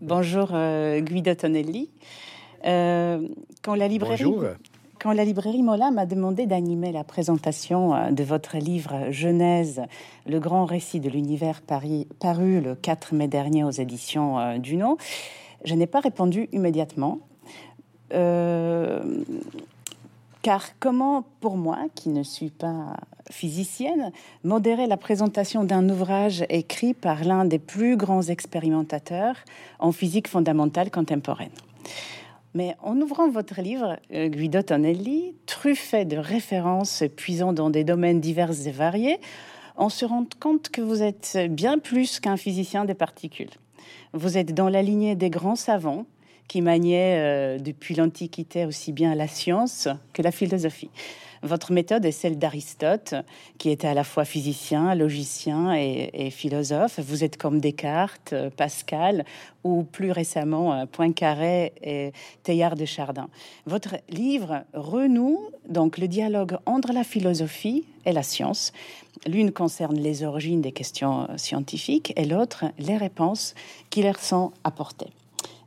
Bonjour euh, Guido Tonelli. Euh, quand, la librairie, quand la librairie Mola m'a demandé d'animer la présentation euh, de votre livre Genèse, le grand récit de l'univers paru le 4 mai dernier aux éditions Duno, je n'ai pas répondu immédiatement. Car comment, pour moi, qui ne suis pas physicienne, modérer la présentation d'un ouvrage écrit par l'un des plus grands expérimentateurs en physique fondamentale contemporaine? Mais en ouvrant votre livre, euh, Guido Tonelli, truffé de références puisant dans des domaines divers et variés, on se rend compte que vous êtes bien plus qu'un physicien des particules. Vous êtes dans la lignée des grands savants qui maniait euh, depuis l'Antiquité aussi bien la science que la philosophie. Votre méthode est celle d'Aristote, qui était à la fois physicien, logicien et, philosophe. Vous êtes comme Descartes, euh, Pascal ou plus récemment euh, Poincaré et Teilhard de Chardin. Votre livre renoue donc le dialogue entre la philosophie et la science. L'une concerne les origines des questions scientifiques et l'autre les réponses qui leur sont apportées.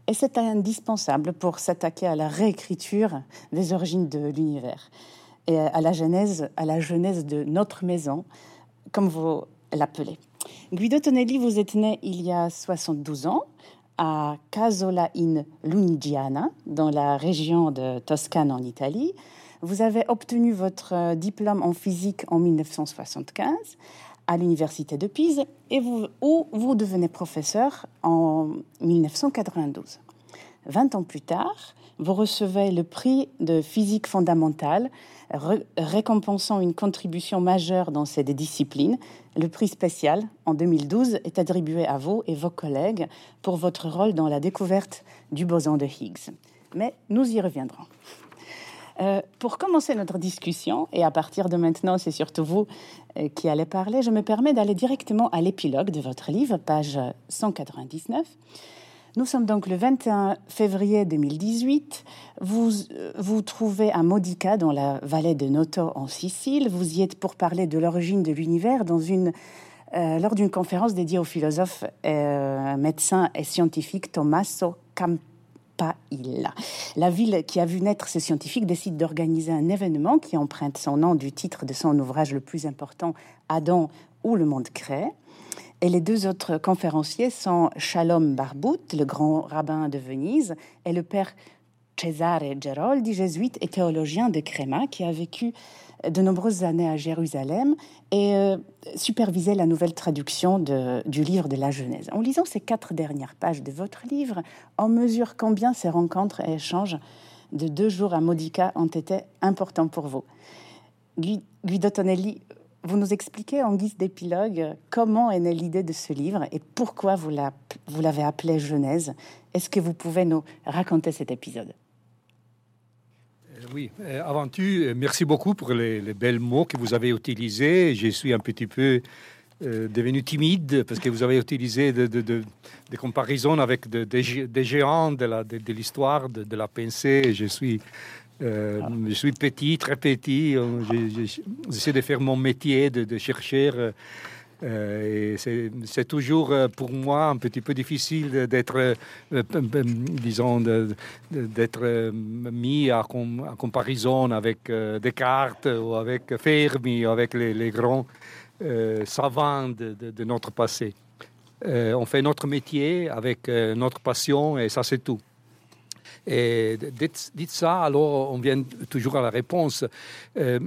Et c'est indispensable pour s'attaquer à la réécriture des origines de l'univers et à la genèse, à la genèse de notre maison, comme vous l'appelez. Guido Tonelli, vous êtes né il y a 72 ans à Casola in Lunigiana, dans la région de Toscane en Italie. Vous avez obtenu votre diplôme en physique en 1975 à l'université de Pise et vous, où vous devenez professeur en 1992. Vingt ans plus tard, vous recevez le prix de physique fondamentale, récompensant une contribution majeure dans cette discipline. Le prix spécial, en 2012, est attribué à vous et vos collègues pour votre rôle dans la découverte du boson de Higgs. Mais nous y reviendrons. Euh, pour commencer notre discussion, et à partir de maintenant, c'est surtout vous euh, qui allez parler, je me permets d'aller directement à l'épilogue de votre livre, page 199. Nous sommes donc le 21 février 2018. Vous vous trouvez à Modica, dans la vallée de Noto, en Sicile. Vous y êtes pour parler de l'origine de l'univers euh, lors d'une conférence dédiée au philosophe, médecin et scientifique Tommaso Camp la ville qui a vu naître ce scientifique décide d'organiser un événement qui emprunte son nom du titre de son ouvrage le plus important, Adam ou le monde crée. Et les deux autres conférenciers sont Shalom Barbout, le grand rabbin de Venise, et le père Cesare Geroldi, jésuite et théologien de Crema, qui a vécu de nombreuses années à Jérusalem et euh, supervisait la nouvelle traduction du livre de la Genèse. En lisant ces quatre dernières pages de votre livre, on mesure combien ces rencontres et échanges de deux jours à Modica ont été importants pour vous. Guido Tonelli, vous nous expliquez en guise d'épilogue comment est née l'idée de ce livre et pourquoi vous l'avez appelé Genèse. Est-ce que vous pouvez nous raconter cet épisode? Oui, euh, avant tout, euh, merci beaucoup pour les, les, belles mots que vous avez utilisés. Je suis un petit peu euh, devenu timide parce que vous avez utilisé des comparaisons avec des géants de l'histoire, de, de, la pensée. Je suis, je suis petit, très petit. J'essaie de faire mon métier, de, chercher euh, c'est toujours euh, pour moi un petit peu difficile d'être, euh, disons, d'être mis à, comparaison avec Descartes ou avec Fermi, ou avec les, grands savants de, notre passé. on fait notre métier avec notre passion et ça c'est tout. Et dites, ça, alors on vient toujours à la réponse. Euh,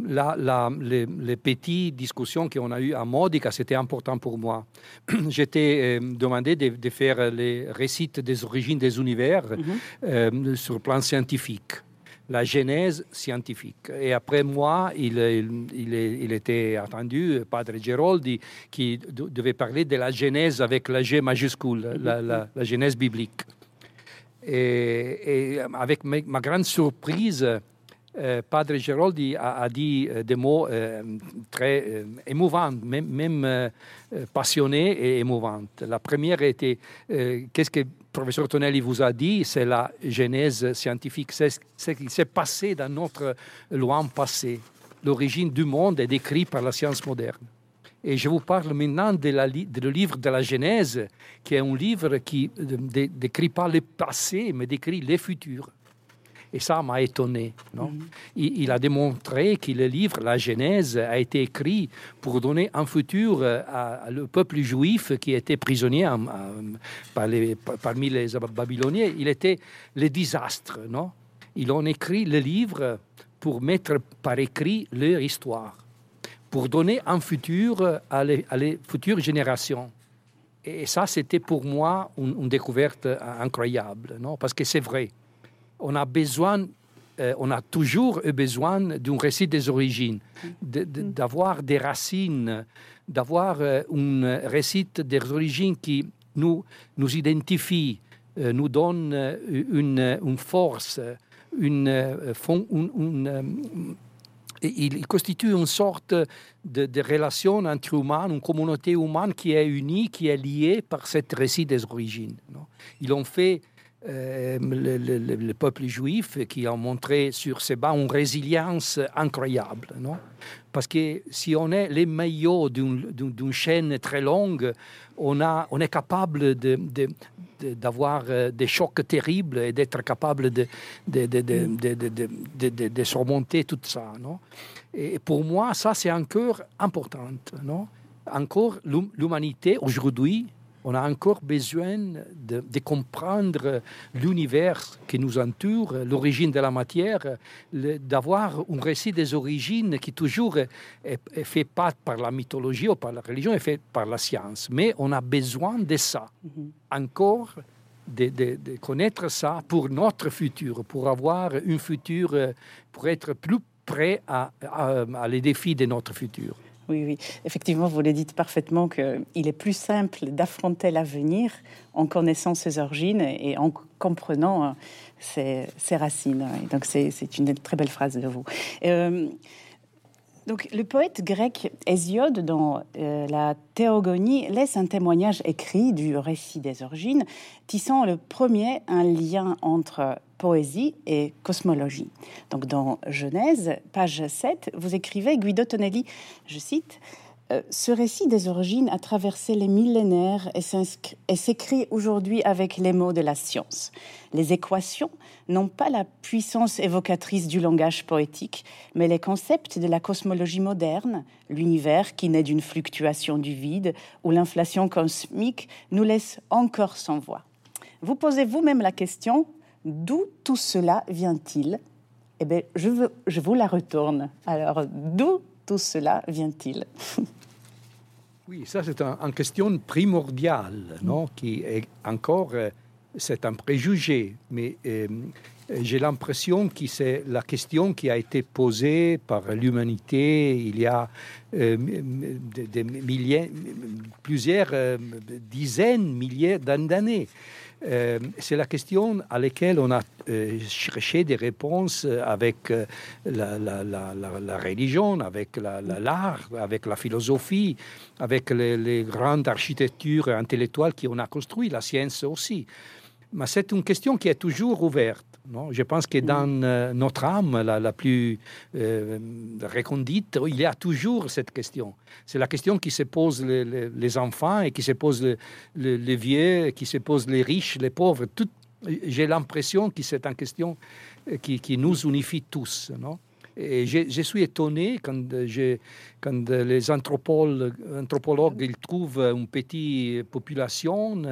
les, les, petites discussions qu'on a eues à Modica, c'était important pour moi. J'étais euh, demandé de, faire les récits des origines des univers mhm. euh, sur le plan scientifique la genèse scientifique. Et après moi, il, il, il, était attendu, Padre Geroldi, qui devait parler de la genèse avec la G majuscule, la, la, la genèse biblique. Et, avec ma, grande surprise, euh, Padre Geroldi a, dit euh, des mots euh, très émouvants, même, passionnés et émouvants. La première était qu'est-ce que professeur Tonelli vous a dit? C'est la genèse scientifique, c'est ce qui s'est passé dans notre loin passé. L'origine du monde est décrite par la science moderne. Et je vous parle maintenant de, la, le livre de la Genèse, qui est un livre qui ne décrit pas le passé, mais décrit le futur. Et ça m'a étonné. Non? Mm-hmm. il, a démontré que le livre, la Genèse, a été écrit pour donner un futur euh, à, le peuple juif qui était prisonnier parmi les Babyloniens. Il était le désastre. Non? Ils ont écrit le livre pour mettre par écrit leur histoire, pour donner un futur à les, futures générations. Et ça, c'était pour moi une, une découverte incroyable, non? Parce que c'est vrai on a besoin, euh, on a toujours besoin d'un récit des origines, mm. d'avoir des racines, d'avoir euh, un récit des origines qui nous, nous identifie, euh, nous donne une, force, une, il constitue une sorte de, relation entre humains, une communauté humaine qui est unie, qui est liée par ce récit des origines. Ils ont fait euh, le, peuple juif qui a montré sur ses bancs une résilience incroyable. Non Parce que si on est les maillots d'une chaîne très longue, on, a, on est capable d'avoir euh, des chocs terribles et d'être capable de, surmonter tout ça. Non et pour moi, ça, c'est encore important. Non encore, l'humanité aujourd'hui on a encore besoin de, comprendre l'univers qui nous entoure, l'origine de la matière, d'avoir un récit des origines qui toujours est, fait pas par la mythologie ou par la religion, est fait par la science. Mais on a besoin de ça, mhm. encore de, connaître ça pour notre futur, pour avoir un futur, pour être plus prêt à, à les défis de notre futur. Oui, oui. Effectivement, vous le dites parfaitement qu'il est plus simple d'affronter l'avenir en connaissant ses origines et en comprenant euh, ses, racines. donc, c'est une très belle phrase de vous. Euh, donc, le poète grec Hésiode, dans euh, la Théogonie, laisse un témoignage écrit du récit des origines, tissant le premier un lien entre poésie et cosmologie. Donc, dans Genèse, page 7, vous écrivez Guido Tonelli, je cite, euh, ce récit des origines a traversé les millénaires et s'écrit aujourd'hui avec les mots de la science. Les équations n'ont pas la puissance évocatrice du langage poétique, mais les concepts de la cosmologie moderne, l'univers qui naît d'une fluctuation du vide ou l'inflation cosmique, nous laissent encore sans voix. Vous posez vous-même la question d'où tout cela vient-il? Eh bien, je, je vous la retourne. Alors, d'où tout cela vient-il? Oui, ça c'est une question primordiale, non? Qui est encore, euh, c'est un préjugé, mais euh, j'ai l'impression que c'est la question qui a été posée par l'humanité il y a euh, des, milliers, plusieurs dizaines, milliers d'années. Euh, c'est la question à laquelle on a euh, cherché des réponses avec euh, la, religion, avec l'art, avec la philosophie, avec les, grandes architectures intellectuelles qu'on a construites, la science aussi. Mais c'est une question qui est toujours ouverte. Non Je pense que dans euh, notre âme la, plus euh, recondite, il y a toujours cette question. C'est la question qui se pose les, enfants et qui se pose les, vieux, qui se pose les riches, les pauvres. J'ai l'impression que c'est une question euh, qui, qui, nous unifie tous. Non? Et je, suis étonné quand, quand les anthropologues, anthropologues ils trouvent une petite population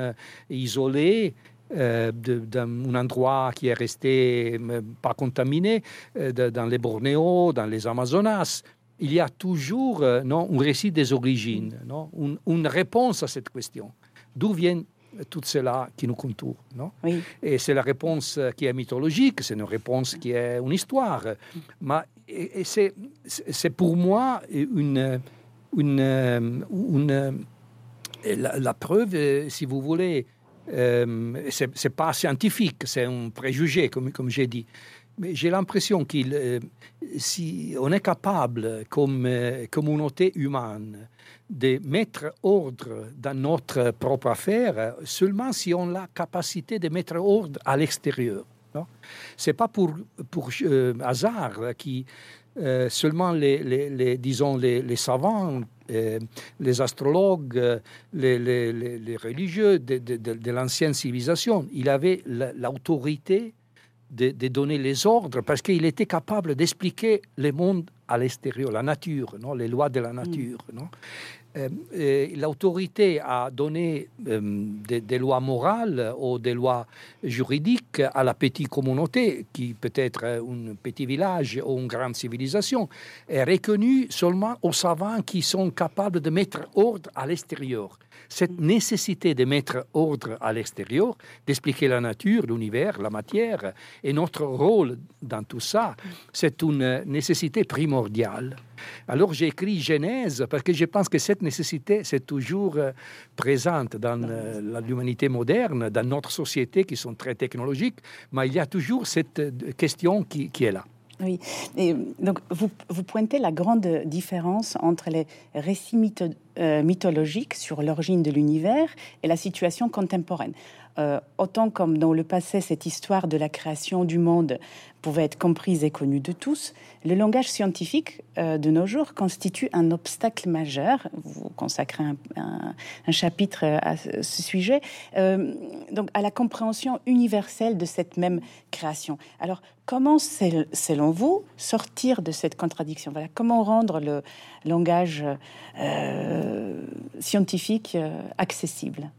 isolée euh, d'un endroit qui est resté euh, pas contaminé, euh, dans les Bornéo, dans les Amazonas. Il y a toujours non, un récit des origines, non, une, réponse à cette question. D'où vient tout cela qui nous contourne. Non? Et c'est la réponse qui est mythologique, c'est une réponse qui est une histoire. Mais c'est pour moi une, une, une la, la, preuve, si vous voulez, euh, Ce n'est pas scientifique, c'est un préjugé, comme, j'ai dit. Mais j'ai l'impression qu'on euh, si on est capable, comme euh, communauté humaine, de mettre ordre dans notre propre affaire seulement si on a la capacité de mettre ordre à l'extérieur. Ce n'est pas pour, hasard qui seulement les, les, les, disons les savants les astrologues, les, religieux de, de l'ancienne civilisation. Il avait l'autorité de, donner les ordres parce qu'il était capable d'expliquer le monde à l'extérieur, la nature, non les lois de la nature. Mm. Non euh, l'autorité a donné euh, des, lois morales ou des lois juridiques à la petite communauté, qui peut être un petit village ou une grande civilisation, est reconnue seulement aux savants qui sont capables de mettre ordre à l'extérieur cette nécessité de mettre ordre à l'extérieur, d'expliquer la nature, l'univers, la matière, et notre rôle dans tout ça, c'est une nécessité primordiale. Alors j'ai écrit Genèse parce que je pense que cette nécessité, c'est toujours euh, présente dans euh, l'humanité moderne, dans notre société qui sont très technologiques, mais il y a toujours cette euh, question qui, qui est là. Oui, donc vous, vous, pointez la grande différence entre les récits euh, mythologiques sur l'origine de l'univers et la situation contemporaine. Euh, autant comme dans le passé, cette histoire de la création du monde pouvait être comprise et connue de tous, le langage scientifique euh, de nos jours constitue un obstacle majeur. Vous consacrez un, chapitre à ce sujet, euh, donc à la compréhension universelle de cette même création. Alors, comment, selon vous, sortir de cette contradiction? Voilà, comment rendre le langage scientifique accessible?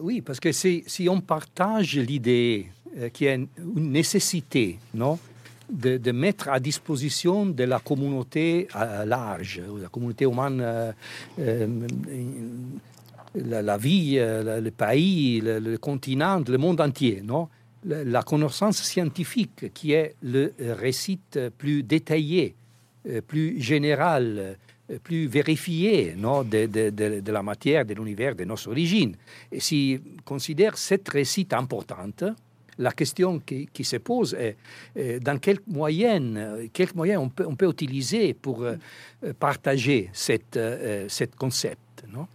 Oui, parce que si, on partage l'idée euh, qu'il y a une nécessité non, de, mettre à disposition de la communauté euh, large, la communauté humaine, euh, la, la, vie, le pays, le, le, continent, le monde entier, non la, connaissance scientifique qui est le récit plus détaillé, plus général, plus vérifié non, de, de, de, la matière, de l'univers, de nos origines. Et si on considère cette récit importante, la question qui, qui, se pose est, dans quels moyens, quels moyens on, peut, on peut utiliser pour euh, partager cette, euh, cette concept. Non?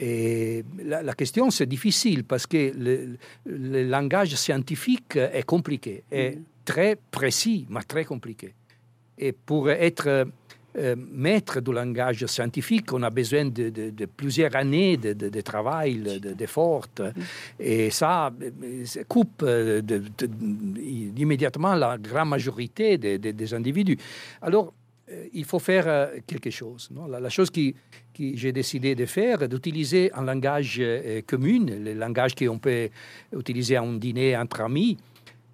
Et la, la question, c'est difficile parce que le, le, langage scientifique est compliqué, est mm. très précis, mais très compliqué. Et pour être euh, maître du langage scientifique, on a besoin de, plusieurs années de, travail, d'efforts. et ça, coupe euh, immédiatement la grande majorité des, individus. Alors, euh, il faut faire quelque chose. La, chose qui, qui j'ai décidé de faire, d'utiliser un langage commun, le langage qu'on peut utiliser à un dîner entre amis,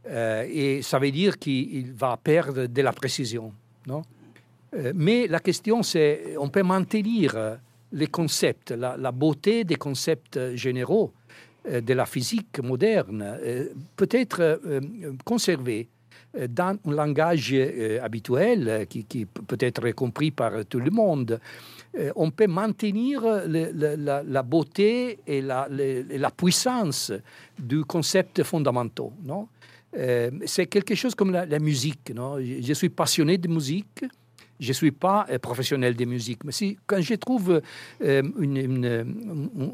et ça veut dire qu'il va perdre de la précision. Non? euh, mais la question, c'est, on peut maintenir euh, les concepts, la, beauté des concepts généraux euh, de la physique moderne, peut-être conserver dans un langage habituel qui, peut être compris par tout le monde. on peut maintenir la, beauté et la, la, puissance du concept fondamentaux. Non? C'est quelque chose comme la, musique. Non? Je suis passionné de musique je ne suis pas euh, professionnel de musique, mais si, quand je trouve euh,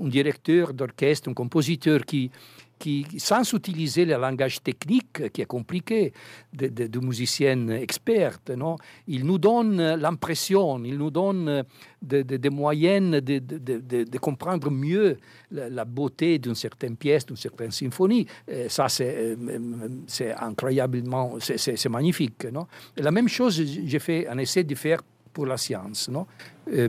un directeur d'orchestre, un compositeur qui, qui, sans utiliser le langage technique qui est compliqué de, de, de musicienne experte, non il nous donne l'impression, il nous donne des moyens de, de, comprendre mieux la, beauté d'une certaine pièce, d'une certaine symphonie. Et ça, c'est incroyablement, c'est magnifique. Non la même chose, j'ai fait un essai de faire pour la science. Non euh,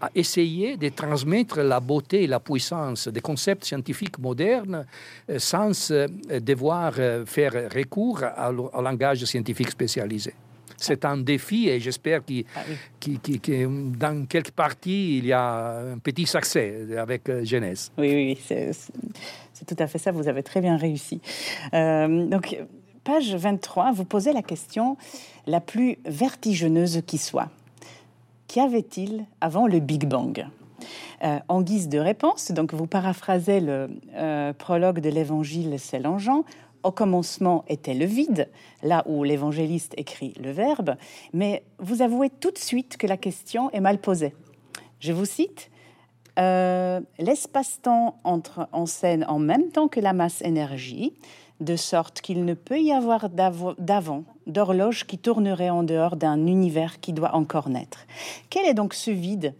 à essayer de transmettre la beauté et la puissance des concepts scientifiques modernes euh, sans euh, devoir euh, faire recours au langage scientifique spécialisé. C'est un défi et j'espère que, ah dans quelques parties, il y a un petit succès avec Genèse. Oui, oui, c'est tout à fait ça. Vous avez très bien réussi. donc, page 23, vous posez la question la plus vertigineuse qui soit qu'y avait-il avant le Big Bang? Euh, en guise de réponse, donc vous paraphrasez le euh, prologue de l'évangile selon Jean, au commencement était le vide, là où l'évangéliste écrit le verbe, mais vous avouez tout de suite que la question est mal posée. Je vous cite, Euh, l'espace-temps entre en scène en même temps que la masse énergie, de sorte qu'il ne peut y avoir d'avant d'horloge qui tournerait en dehors d'un univers qui doit encore naître. Quel est donc ce vide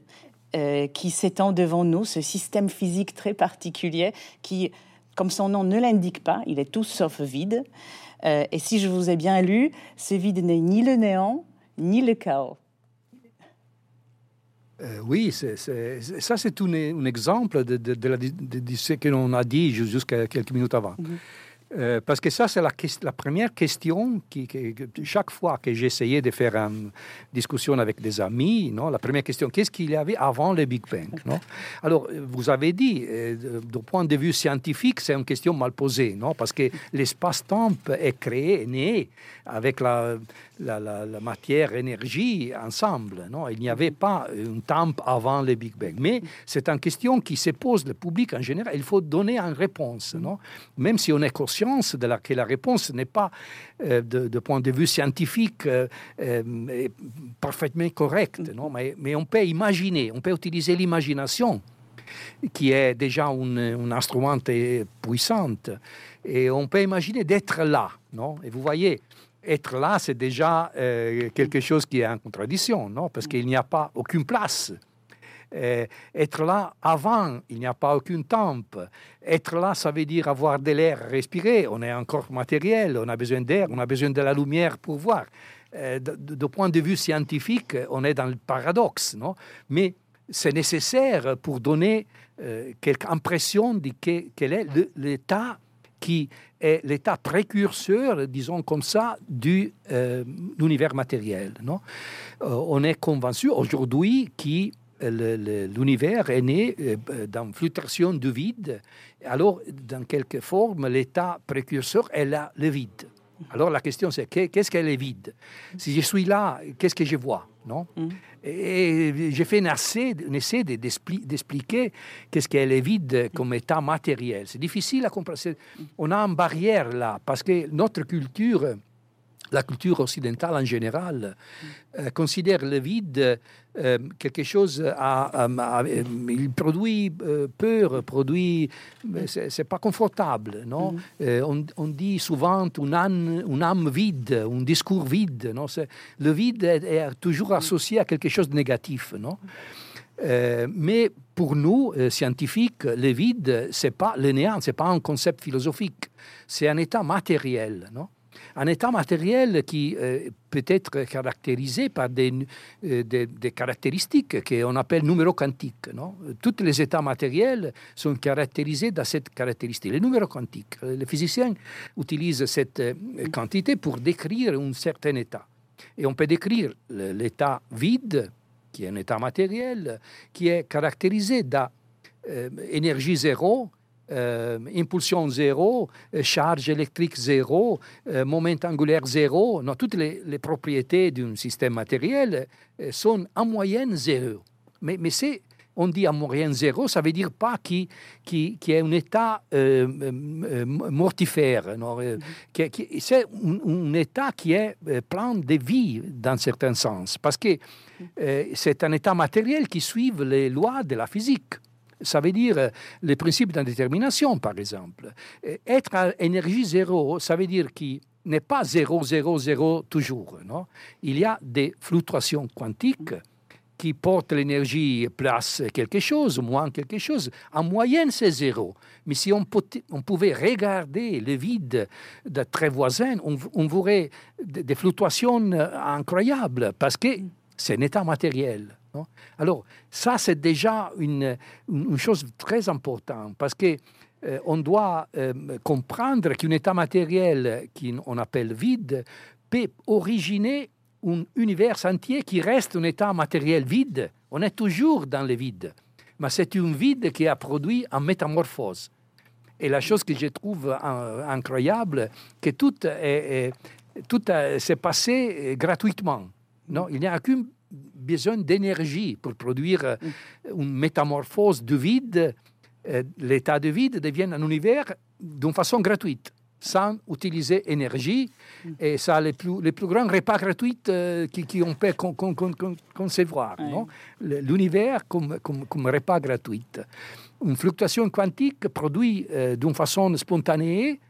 euh, qui s'étend devant nous, ce système physique très particulier qui, comme son nom ne l'indique pas, il est tout sauf vide. Euh, et si je vous ai bien lu, ce vide n'est ni le néant, ni le chaos. Euh, oui, ça c'est un, exemple de, ce que l'on a dit jusqu'à quelques minutes avant. Mhm. Euh, parce que ça, c'est la, première question qui, chaque fois que j'essayais de faire une discussion avec des amis, non, la première question, qu'est-ce qu'il y avait avant le Big Bang non? Alors, vous avez dit, euh, du point de vue scientifique, c'est une question mal posée, non? Parce que l'espace-temps est créé, né avec la, la, matière, énergie ensemble. Non? Il n'y avait pas un temps avant le Big Bang. Mais c'est une question qui se pose le public en général. Il faut donner une réponse, non? Même si on est conscience de la, que la réponse n'est pas, euh, de, point de vue scientifique, euh, euh, parfaitement correcte. Non? Mais, mais on peut imaginer, on peut utiliser l'imagination qui est déjà un, instrument puissant. Et on peut imaginer d'être là. Non? Et vous voyez, être là, c'est déjà euh, quelque chose qui est en contradiction, non? Parce qu'il n'y a pas aucune place. Euh, être là avant, il n'y a pas aucune tempe. Être là, ça veut dire avoir de l'air respirer. On est encore matériel, on a besoin d'air, on a besoin de la lumière pour voir. Euh, de, point de vue scientifique, on est dans le paradoxe, non? Mais c'est nécessaire pour donner quelque impression de quel est l'état qui est l'état précurseur, disons comme ça, de euh, l'univers matériel. Non? Euh, on est convaincu aujourd'hui que l'univers est né euh, dans fluctuation du vide. Alors, dans quelque forme, l'état précurseur est là, le vide. Alors la question c'est qu'est-ce qu'elle est vide? Si je suis là, qu'est-ce que je vois? Non? Mm. Et j'ai fait un essai, d'expliquer qu'est-ce qu'elle est vide comme état matériel. C'est difficile à comprendre. On a une barrière là, parce que notre culture la culture occidentale en général euh, considère le vide euh, quelque chose à, il produit euh, peur, produit c'est pas confortable, non? Mm-hmm. on, dit souvent une âme, une âme vide, un discours vide, non? Le vide est, toujours associé à quelque chose de négatif, non? Mais pour nous, scientifiques, le vide, c'est pas le néant, c'est pas un concept philosophique, c'est un état matériel, non? Un état matériel qui euh, peut être caractérisé par des, euh, des, caractéristiques qu'on appelle numéros quantiques. Non? Tous les états matériels sont caractérisés dans cette caractéristique, les numéros quantiques. Les physiciens utilisent cette euh, quantité pour décrire un certain état. Et on peut décrire l'état vide, qui est un état matériel, qui est caractérisé d'énergie zéro, euh, impulsion zéro, euh, charge électrique zéro, euh, moment angulaire zéro. Non, toutes les, propriétés d'un système matériel sont en moyenne zéro. Mais, mais c'est on dit en moyenne zéro, ça veut dire pas qu'il qui, qui est un état mortifère. Mm-hmm. c'est un, état qui est plein de vie dans certains sens, parce que c'est un état matériel qui suit les lois de la physique. Ça veut dire euh, les principes d'indétermination, par exemple. Être à énergie zéro, ça veut dire qu'il n'est pas zéro, zéro, zéro toujours. Non? Il y a des fluctuations quantiques qui portent l'énergie place quelque chose, moins quelque chose. En moyenne, c'est zéro. Mais si on, pouvait regarder le vide de très voisin, on, on verrait des fluctuations incroyables parce que c'est un état matériel. Alors, ça, c'est déjà une, chose très importante parce que euh, on doit euh, comprendre qu'un état matériel qu'on appelle vide peut originer un univers entier qui reste un état matériel vide. On est toujours dans le vide, mais c'est un vide qui a produit une métamorphose. Et la chose que je trouve incroyable, que tout, tout s'est passé gratuitement. Non, il n'y a aucune besoin d'énergie pour produire euh, une métamorphose de vide. Euh, l'état de vide devient un univers d'une façon gratuite. sans utiliser énergie. Et ça a les plus, les plus grands repas gratuits euh, qui, qui, on peut concevoir. L'univers comme, comme, comme, repas gratuit. Une fluctuation quantique produit euh, d'une façon spontanée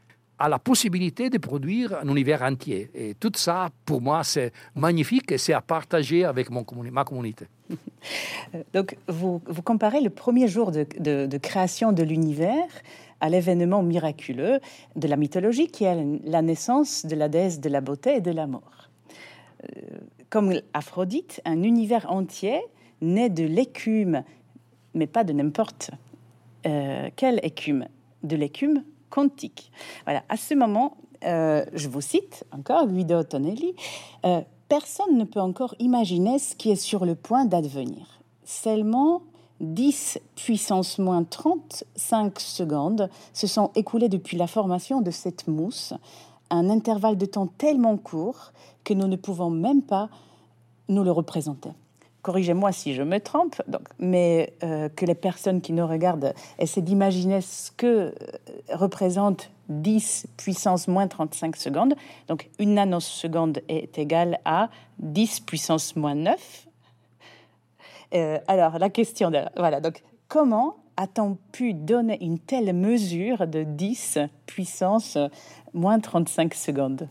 a la possibilité de produire un univers entier. Et tout ça, pour moi, c'est magnifique et c'est à partager avec mon ma communauté. Donc, vous, vous, comparez le premier jour de, création de l'univers à l'événement miraculeux de la mythologie qui est la naissance de la déesse de la beauté et de la mort. Euh, comme Aphrodite, un univers entier naît de l'écume, mais pas de n'importe euh, quelle écume, de l'écume? Quantique. Voilà, à ce moment, euh, je vous cite encore Guido Tonelli, personne ne peut encore imaginer ce qui est sur le point d'advenir. Seulement 10 puissance moins 35 secondes se sont écoulées depuis la formation de cette mousse, un intervalle de temps tellement court que nous ne pouvons même pas nous le représenter. Corrigez-moi si je me trompe, donc, mais euh, que les personnes qui nous regardent essaient d'imaginer ce que euh, représente 10 puissance moins 35 secondes. Donc une nanoseconde est égale à 10 puissance moins 9 euh, alors, la question, de, voilà, donc comment a-t-on pu donner une telle mesure de 10 puissance moins 35 secondes?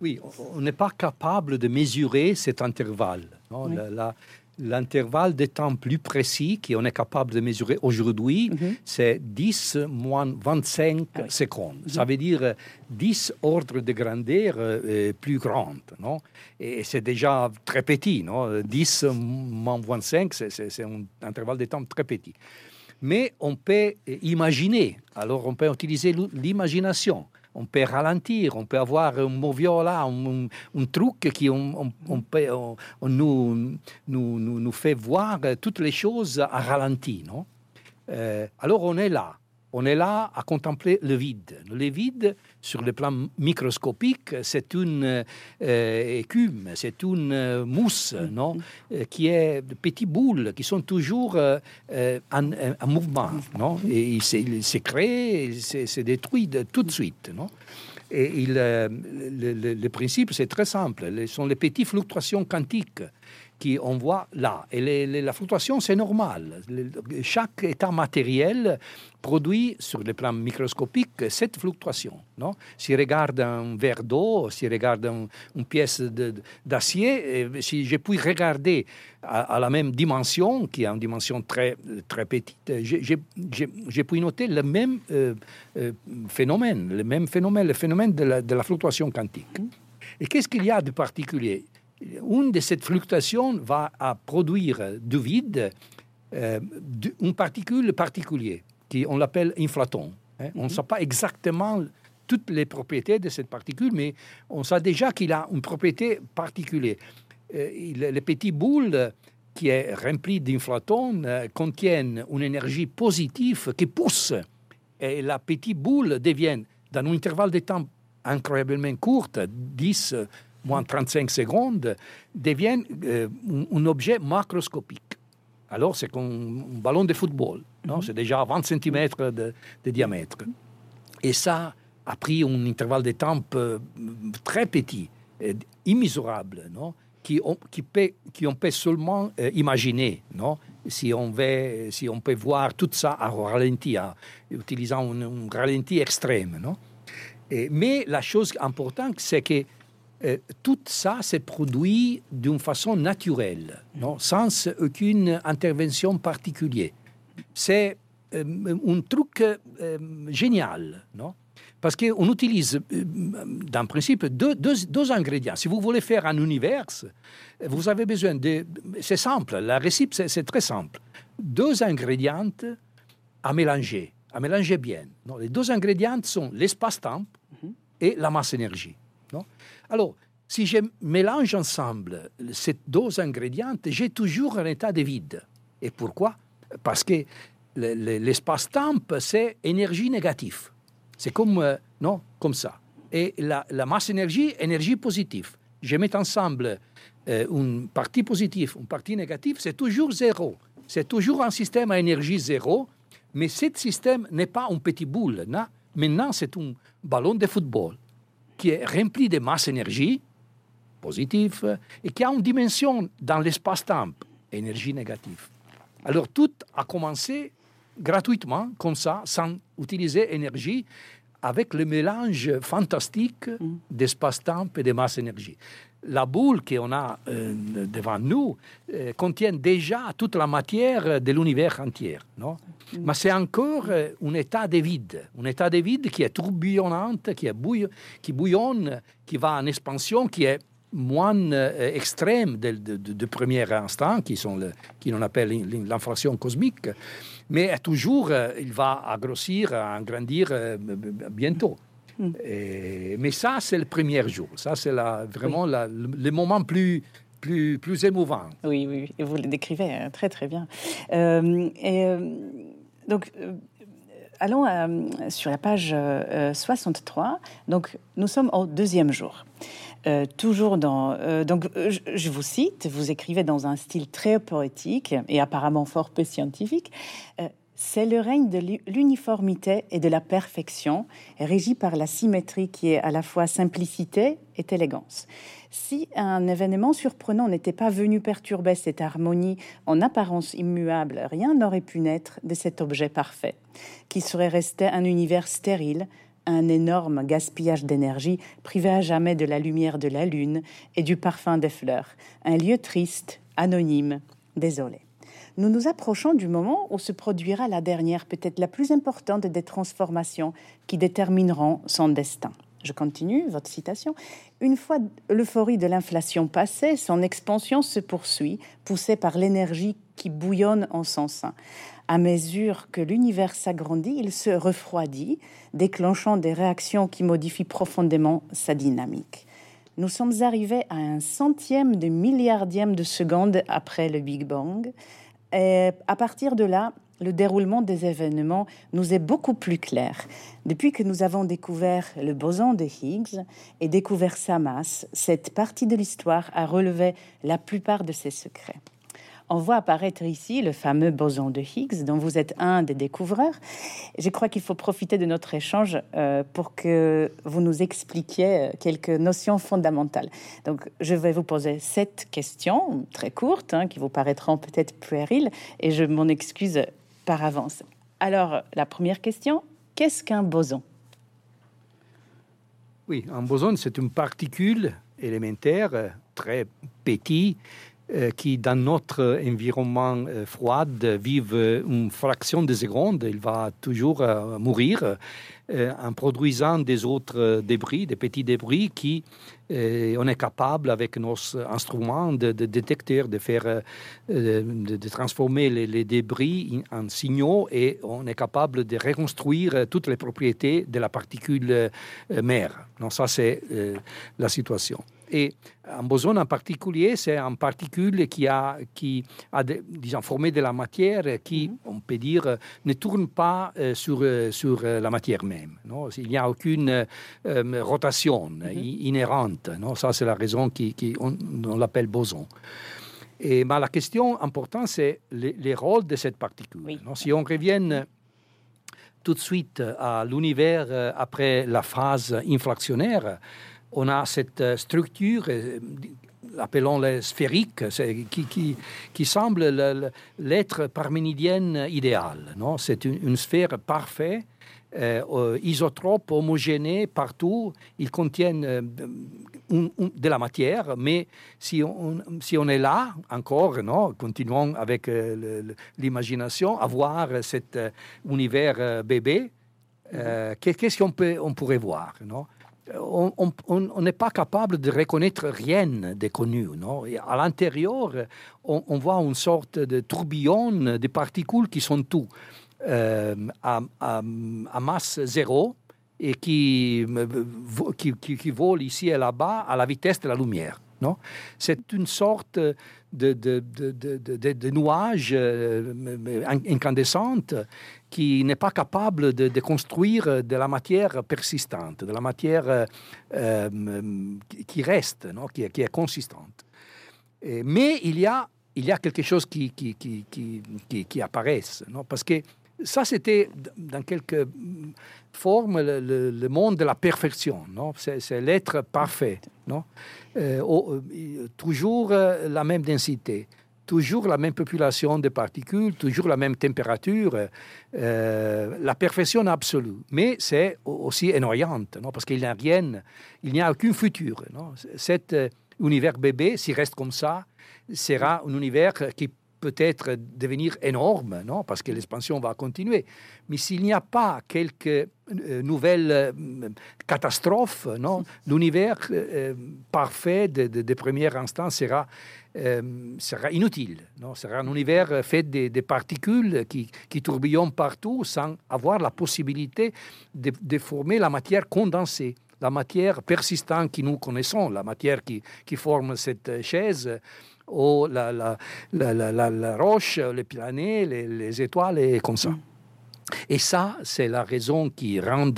Oui, on n'est pas capable de mesurer cet intervalle. Non L'intervalle de temps plus précis qu'on est capable de mesurer aujourd'hui, mhm. c'est 10 moins 25 ah secondes. Mhm. Ça veut dire 10 ordres de grandeur euh, plus grandes. Non? Et c'est déjà très petit. Non? 10 moins 25, c'est un intervalle de temps très petit. Mais on peut imaginer, alors on peut utiliser l'imagination on peut ralentir, on peut avoir un moviola, un, un, truc qui on, peut, on, nous, nous, nous, fait voir toutes les choses à ralenti. Non? Euh, alors on est là on est là à contempler le vide. Le vide, sur le plan microscopique, c'est une euh, écume, c'est une euh, mousse, non, euh, qui est de petites boules qui sont toujours en, mouvement, non, et il se crée, il se détruit tout de suite, non? Et il, le, le, principe, c'est très simple. Ce sont les petites fluctuations quantiques qu'on voit là. Et la fluctuation, c'est normal. chaque état matériel produit sur le plan microscopique cette fluctuation. Non? Si regarde un verre d'eau, si regarde une pièce d'acier, si je puis regarder à, la même dimension, qui est une dimension très, très petite, je, puis noter le même euh, euh, phénomène, le même phénomène, le phénomène de la, de la fluctuation quantique. Et qu'est-ce qu'il y a de particulier? Une de ces fluctuations va à produire du vide euh, une particule particulière, qui on l'appelle inflaton. Hein. On ne mhm. sait pas exactement toutes les propriétés de cette particule, mais on sait déjà qu'il a une propriété particulière. Euh, les petits boules qui est rempli d'inflaton euh, contiennent une énergie positive qui pousse et la petite boule devient, dans un intervalle de temps incroyablement court, 10, moins 35 secondes, deviennent euh, un, objet macroscopique. Alors, c'est comme un ballon de football. Non? Mhm. C'est déjà 20 cm de, diamètre. Et ça a pris un intervalle de temps euh, très petit, immesurable, non? Qui, on, qui, peut, qui on peut seulement euh, imaginer, non? si on, veut, si on peut voir tout ça à ralenti, en utilisant un, un, ralenti extrême. Non? Et, mais la chose importante, c'est que euh, tout ça s'est produit d'une façon naturelle, non, sans aucune intervention particulière. C'est euh, un truc euh, génial, non parce qu'on utilise, dans principe, deux, deux, ingrédients. Si vous voulez faire un univers, vous avez besoin de... C'est simple, la récipe, c'est très simple. Deux ingrédients à mélanger, à mélanger bien. Non Les deux ingrédients sont l'espace-temps mhm. et la masse-énergie. Alors, si je mélange ensemble ces deux ingrédients, j'ai toujours un état de vide. Et pourquoi? Parce que l'espace-temps, c'est énergie négative. C'est comme, euh, non, comme ça. Et la, masse-énergie, énergie positive. Je mets ensemble euh, une partie positive, une partie négative, c'est toujours zéro. C'est toujours un système à énergie zéro, mais ce système n'est pas une petite boule, non Maintenant, c'est un ballon de football qui est rempli de masse énergie positive et qui a une dimension dans l'espace-temps, énergie négative. Alors tout a commencé gratuitement, comme ça, sans utiliser énergie, avec le mélange fantastique mm. d'espace-temps et de masse énergie. La boule qu'on a euh, devant nous euh, contient déjà toute la matière de l'univers entier. Non mm. Mais c'est encore euh, un état de vide, un état de vide qui est tourbillonnante, qui, est qui bouillonne, qui va en expansion, qui est moins extrême de, premier instant, qui sont le, qui l'on appelle l'inflation cosmique, mais toujours, il va grossir, grandir euh, Hmm. mais ça, c'est le premier jour. Ça, c'est vraiment le moment plus, plus, plus émouvant. Oui, oui, et vous le décrivez hein, très, très bien. Euh, et, donc, allons sur la page 63. Donc, nous sommes au deuxième jour. Euh, toujours dans. Euh, donc, euh, je, vous cite, vous écrivez dans un style très poétique et apparemment fort peu scientifique. C'est le règne de l'uniformité et de la perfection, régi par la symétrie qui est à la fois simplicité et élégance. Si un événement surprenant n'était pas venu perturber cette harmonie en apparence immuable, rien n'aurait pu naître de cet objet parfait, qui serait resté un univers stérile, un énorme gaspillage d'énergie privé à jamais de la lumière de la lune et du parfum des fleurs, un lieu triste, anonyme, désolé. Nous nous approchons du moment où se produira la dernière, peut-être la plus importante des transformations qui détermineront son destin. Je continue votre citation. Une fois l'euphorie de l'inflation passée, son expansion se poursuit, poussée par l'énergie qui bouillonne en son sein. À mesure que l'univers s'agrandit, il se refroidit, déclenchant des réactions qui modifient profondément sa dynamique. Nous sommes arrivés à un centième de milliardième de seconde après le Big Bang. Et à partir de là, le déroulement des événements nous est beaucoup plus clair. Depuis que nous avons découvert le boson de Higgs et découvert sa masse, cette partie de l'histoire a relevé la plupart de ses secrets on voit apparaître ici le fameux boson de Higgs, dont vous êtes un des découvreurs. Je crois qu'il faut profiter de notre échange euh, pour que vous nous expliquiez euh, quelques notions fondamentales. Donc, je vais vous poser sept questions très courtes, hein, qui vous paraîtront peut-être puériles, et je m'en excuse par avance. Alors, la première question, qu'est-ce qu'un boson? Oui, un boson, c'est une particule élémentaire euh, très petite qui, dans notre environnement euh, froid, vivent une fraction de seconde. Il va toujours euh, mourir en produisant des autres débris, des petits débris qui on est capable, avec nos instruments de, détecter, de faire, de, transformer les, débris en signaux et on est capable de reconstruire toutes les propriétés de la particule mère. Donc ça, c'est la situation. Et un boson en particulier, c'est un particule qui a, qui a disons, formé de la matière qui, mhm. on peut dire, ne tourne pas euh, sur, euh, sur euh, la matière même. Non? Il n'y a aucune rotation mhm. inhérente. Non? Ça, c'est la raison qu'on qui, on, l'appelle boson. Et mais la question importante, c'est les, rôles de cette particule. Non? Si on revient tout de suite à l'univers après la phase inflationnaire, on a cette euh, structure, euh, appelons-la sphérique, qui, qui, qui semble l'être parménidienne idéale. C'est une, sphère parfaite, euh, isotrope, homogénée partout. Ils contiennent de la matière, mais si on, si on est là encore, non, continuons avec l'imagination, à voir cet univers bébé, qu'est-ce qu'on on pourrait voir non? On n'est pas capable de reconnaître rien de connu. Non? À l'intérieur, on, voit une sorte de tourbillon de particules qui sont tout euh, à, masse zéro et qui, qui, qui, volent ici et là-bas à la vitesse de la lumière. C'est une sorte de, de, de, nuage euh, incandescent qui n'est pas capable de, construire de la matière persistante, de la matière euh, euh, qui reste, qui, est consistante. mais il y a, quelque chose qui, apparaît, parce que ça, c'était dans quelque forme le, monde de la perfection. C'est, l'être parfait. Non toujours la même densité toujours la même population de particules, toujours la même température, euh, la perfection absolue. Mais c'est aussi énoyante, non parce qu'il n'y a rien, il n'y a aucun futur. Non Cet euh, univers bébé, s'il reste comme ça, sera un univers qui peut-être devenir énorme, non parce que l'expansion va continuer. Mais s'il n'y a pas quelques euh, nouvelles catastrophes, non, l'univers parfait de, de, de, premier instant sera euh, sera inutile. Non sera un univers fait de, particules qui, qui, tourbillonnent partout sans avoir la possibilité de, former la matière condensée, la matière persistante que nous connaissons, la matière qui, qui forme cette chaise ou la, la, la, la roche, les planètes, les, les, étoiles et comme ça. Et ça, c'est la raison qui rend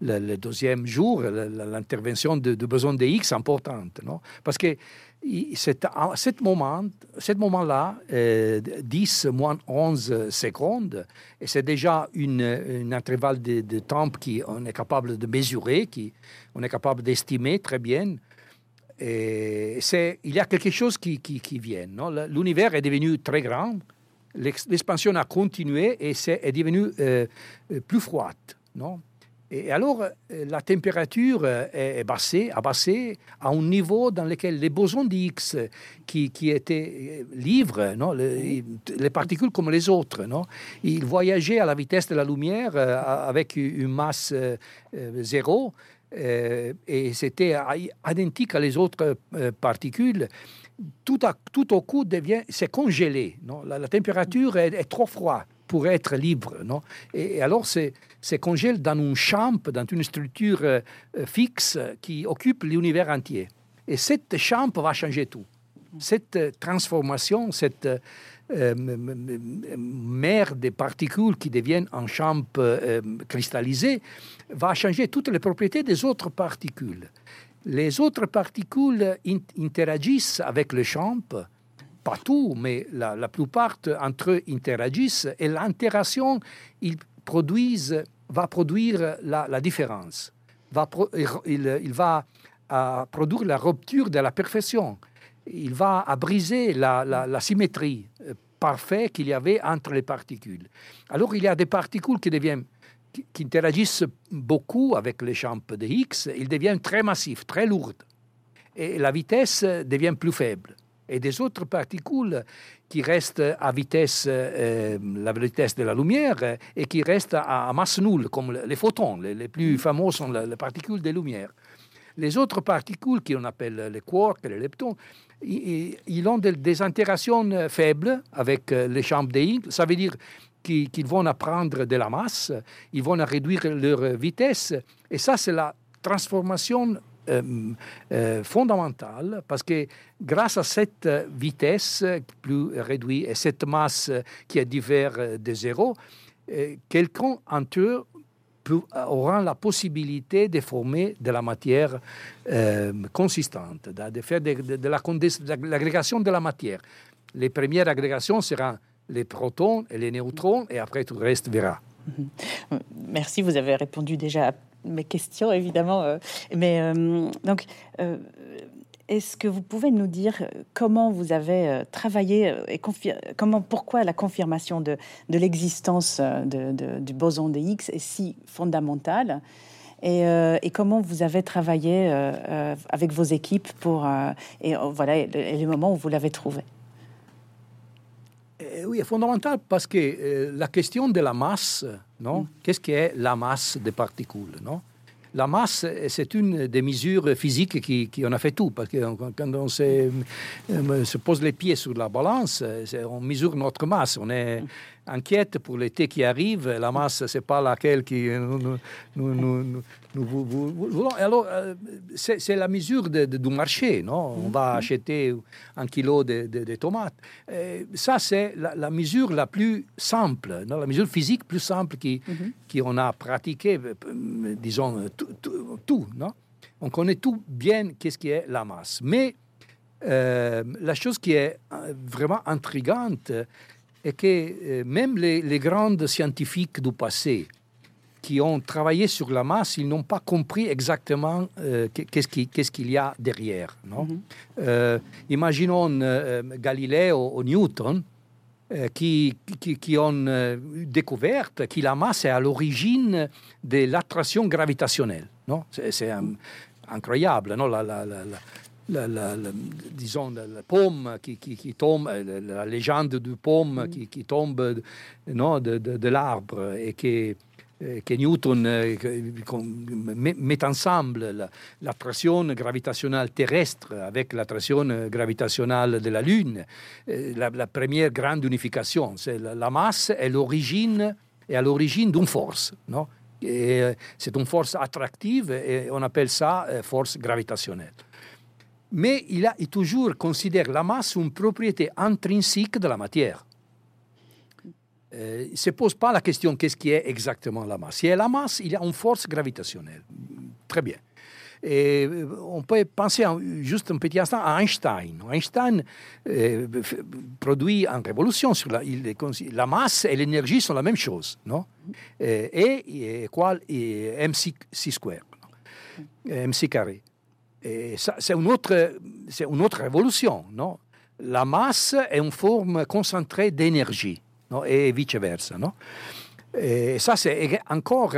le, deuxième jour l'intervention de, de, besoin de X importante. Non? Parce que à ce moment, cet moment-là, 10 euh, moins 11 secondes, et c'est déjà une, un intervalle de, de temps qu'on est capable de mesurer, qu'on est capable d'estimer très bien. Et il y a quelque chose qui, qui, qui vient. L'univers est devenu très grand, l'expansion a continué et c'est, est devenue euh, euh, plus froide. Non? Et alors, euh, la température est baissée, a baissé à un niveau dans lequel les bosons d'X, qui, qui étaient libres, non, les, particules comme les autres, non, ils voyageaient à la vitesse de la lumière avec une masse zéro, et c'était identique à les autres particules tout, à, tout au coup devient, c'est congelé. Non? La, température est, trop froide pour être libre. Non? Et, alors, c'est, c'est congèle dans une chambre, dans une structure euh, fixe qui occupe l'univers entier. Et cette chambre va changer tout. Cette transformation, cette euh, mer des particules qui deviennent en chambre euh, cristallisée, va changer toutes les propriétés des autres particules. Les autres particules interagissent avec le champ, pas tout, mais la, plupart entre eux interagissent et l'interaction va produire la, différence. Va il, va produire la rupture de la perfection. Il va briser la, symétrie euh, parfaite qu'il y avait entre les particules. Alors il y a des particules qui qui, interagissent beaucoup avec les champs de Higgs, ils deviennent très massifs, très lourds. Et la vitesse devient plus faible. Et des autres particules qui restent à vitesse, euh, la vitesse de la lumière et qui restent à, masse nulle, comme les photons. Les, plus fameux sont les, particules de lumière. Les autres particules, qu'on appelle les quarks, les leptons, ils, ont des, interactions faibles avec euh, les champs de Higgs. Ça veut dire qu'ils vont apprendre de la masse, ils vont réduire leur vitesse. Et ça, c'est la transformation euh, euh, fondamentale parce que grâce à cette vitesse plus réduite et cette masse qui est divers de zéro, euh, quelqu'un entre eux aura la possibilité de former de la matière consistante, de, faire de, de l'agrégation de la matière. Les premières agrégations seront les protons et les neutrons, et après tout le reste verra. Mhm. Merci, vous avez répondu déjà à mes questions, évidemment. Euh, mais euh, donc, euh, est-ce que vous pouvez nous dire comment vous avez travaillé et comment, pourquoi la confirmation de, de l'existence de, du boson de Higgs est si fondamentale et, et, comment vous avez travaillé avec vos équipes pour et voilà et, les moments où vous l'avez trouvé? Oui, est fondamental parce que euh, la question de la masse, non mm. Qu'est-ce qu'est la masse des particules, non? La masse, c'est une des mesures physiques qui, qui, on a fait tout, parce que quand on se, euh, se pose les pieds sur la balance, on mesure notre masse. On est, inquiète pour l'été qui arrive. La masse, c'est pas laquelle qui nous, nous, voulons. Alors, euh, c'est la mesure de, du marché, non? On va mhm. acheter un kilo de, tomates. ça, c'est la, mesure la plus simple, non? La mesure physique plus simple qui, mhm. qu'on a pratiqué, euh, disons, tout, non? On connaît tout bien qu'est-ce qui est la masse. Mais euh, la chose qui est vraiment intrigante, est que euh, même les, les grands scientifiques du passé qui ont travaillé sur la masse, ils n'ont pas compris exactement euh, qu'est-ce qu'il y a derrière. Non? Mhm. Euh, imaginons euh, Galileo ou Newton qui, qui, qui ont découvert que la masse est à l'origine de l'attraction gravitationnelle. C'est incroyable, non? La, la, la, la- la- la- la- disons, la, pomme qui, qui, qui tombe, euh, la, légende du pomme qui, qui tombe non, de, de, de l'arbre et que, euh, que Newton euh, met, met ensemble la- l'attraction gravitationnelle terrestre avec l'attraction gravitationnelle de la Lune, euh, la, première grande unification. C'est la, masse est l'origine est à l'origine d'une force. Non? Euh, c'est une force attractive et on appelle ça euh, force gravitationnelle. Mais il, a, toujours considère la masse une propriété intrinsèque de la matière. Euh, il ne se pose pas la question qu'est-ce qui est exactement la masse? Si y a la masse, il y a une force gravitationnelle. Très bien. Et euh, on peut penser en- juste un petit instant à Einstein. Einstein euh, produit une révolution sur la, est masse et l'énergie sont la même chose, non? Euh, Et est égal à mc c. C'est une autre, c'est une autre révolution, non La masse est une forme concentrée d'énergie, non Et vice-versa, non Et ça, c'est encore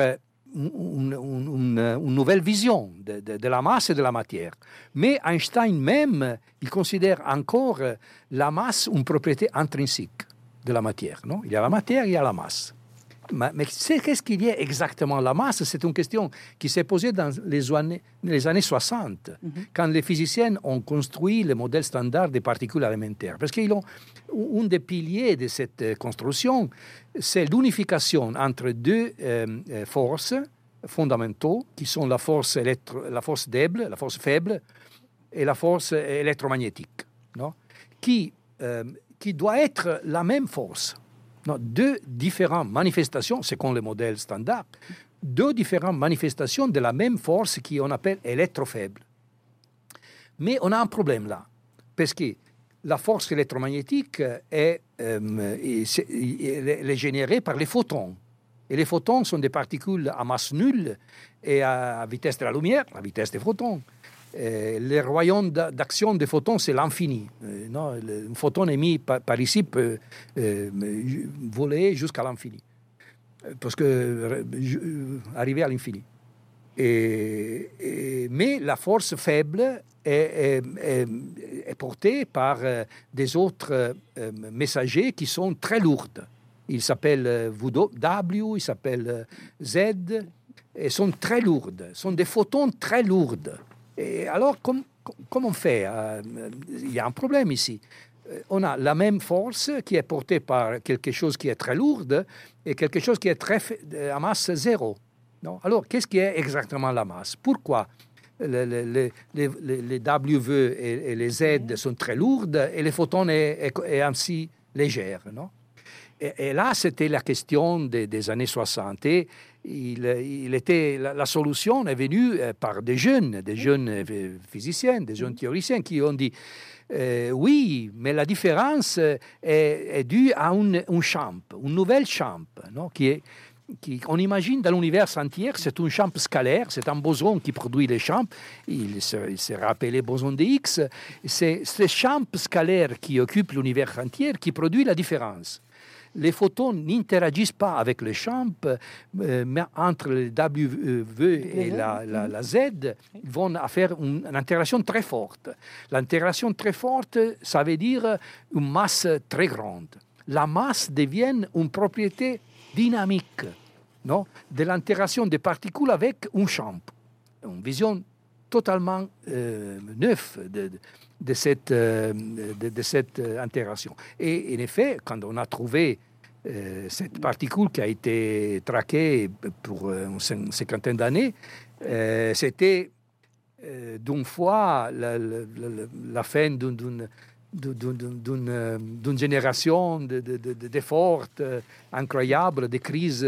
une, nouvelle vision de, la masse et de la matière. Mais Einstein même, il considère encore la masse une propriété intrinsèque de la matière. Non il y a la matière, il y a la masse. Mais, qu'est-ce qu'il y a exactement? La masse C'est une question qui s'est posée dans les années, les années 60, quand les physiciens ont construit le modèle standard des particules élémentaires. Parce qu'ils ont un des piliers de cette euh, construction, c'est l'unification entre deux euh, euh, forces fondamentaux, qui sont la force, électro- la force faible, la force faible et la force électromagnétique, non? Qui, euh, qui doit être la même force. Deux différentes manifestations, selon le modèle standard, deux différentes manifestations de la même force qu'on appelle électrofaible. Mais on a un problème là, parce que la force électromagnétique est, euh, est- c'est- générée par les photons. Et les photons sont des particules à masse nulle et à vitesse de la lumière, la vitesse des photons. Euh, le royaume d'a- d'action des photons, c'est l'infini. Le- un photon émis par, ici peut ju- voler jusqu'à l'infini. Parce que arriver à l'infini. Et, et- mais la force faible est, portée par euh, des autres euh, messagers qui sont très lourdes. Ils s'appellent euh, W, ils s'appellent Z, et sont très lourdes, sont des photons très lourdes. Et alors, com- com- comment on fait Euh, Il y a un problème ici. Euh, On a la même force qui est portée par quelque chose qui est très lourde et quelque chose qui est très à masse zéro. Non? Alors, qu'est-ce qui est exactement la masse? Pourquoi le- le- le- les, les- les W et, et les Z sont très lourdes et les photons est, est- est ainsi légères non? Et, et là, c'était la question des, des années 60. Et il, il était, la, la solution est venue euh, par des jeunes, des jeunes euh, physiciens, des jeunes théoriciens qui ont dit euh, oui, mais la différence est, est due à un, un champ, une nouvelle champ, non, qui est, qui, on imagine dans l'univers entier, c'est un champ scalaire, c'est un boson qui produit les champs, il, se, il sera appelé boson de Higgs, c'est ce champ scalaire qui occupe l'univers entier qui produit la différence les photons n'interagissent pas avec le champ, euh, mais entre le W et la, la- la Z, ils vont faire une, une interaction très forte. L'interaction très forte, ça veut dire une masse très grande. La masse devient une propriété dynamique non, de l'interaction des particules avec un champ. Une vision totalement euh, neuve de, de- de cette, euh, cette euh, interaction. Et en effet, quand on a trouvé cette particule qui a été traquée pour une cin- cinquantaine d'années, c'était d'une fois la, la- la- fin d'une- génération de- de- de- de- d'efforts incroyables, de crises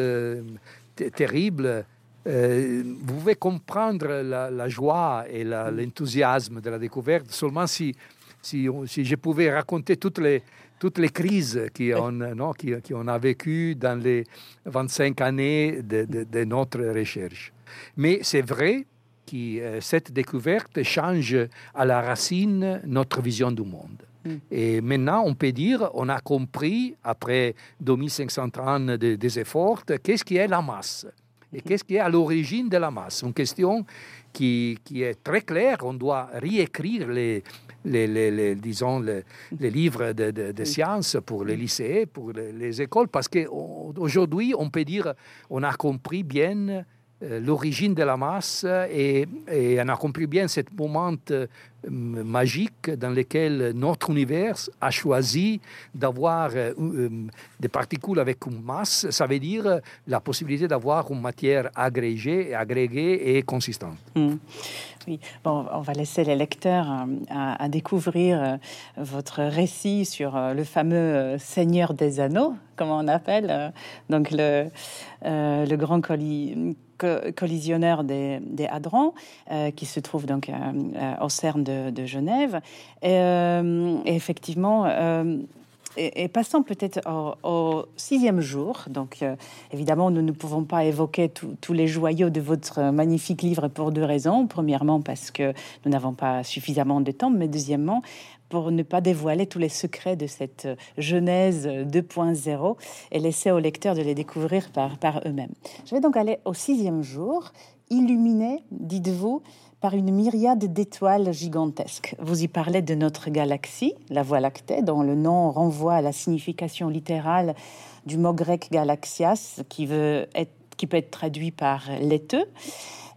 terribles. Euh, vous pouvez comprendre la, la joie et l'enthousiasme de la découverte seulement si, si, je pouvais raconter toutes les, toutes les crises qu'on qui, qui on a vécues dans les 25 années de, de, notre recherche. Mais c'est vrai que euh, cette découverte change à la racine notre vision du monde. Mm. Et maintenant, on peut dire, on a compris, après 2500 ans de, des efforts, qu'est-ce qui est la masse? Et qu'est-ce qui est à l'origine de la masse? Une question qui, qui, est très claire. On doit réécrire les, les, les, disons, les, livres de, de, sciences pour les lycées, pour les, écoles, parce qu'aujourd'hui, on peut dire on a compris bien euh, l'origine de la masse et, et, on a compris bien ce moment euh, magique dans lequel notre univers a choisi d'avoir euh, des particules avec une masse. Ça veut dire la possibilité d'avoir une matière agrégée, agrégée et consistante. Hmm. Oui, bon, on va laisser les lecteurs à, découvrir votre récit sur le fameux Seigneur des Anneaux, comme on appelle, donc le, grand collisionneur des, hadrons, euh, qui se trouve donc euh, euh, au CERN de, Genève. Et, effectivement, et, passons peut-être au, sixième jour. Donc, évidemment, nous ne pouvons pas évoquer tous les joyaux de votre magnifique livre pour deux raisons. Premièrement, parce que nous n'avons pas suffisamment de temps, mais deuxièmement, pour ne pas dévoiler tous les secrets de cette Genèse 2.0 et laisser aux lecteurs de les découvrir par, par eux-mêmes. Je vais donc aller au sixième jour, illuminé, dites-vous, par une myriade d'étoiles gigantesques. Vous y parlez de notre galaxie, la Voie lactée, dont le nom renvoie à la signification littérale du mot grec galaxias, qui, veut être, qui peut être traduit par laiteux.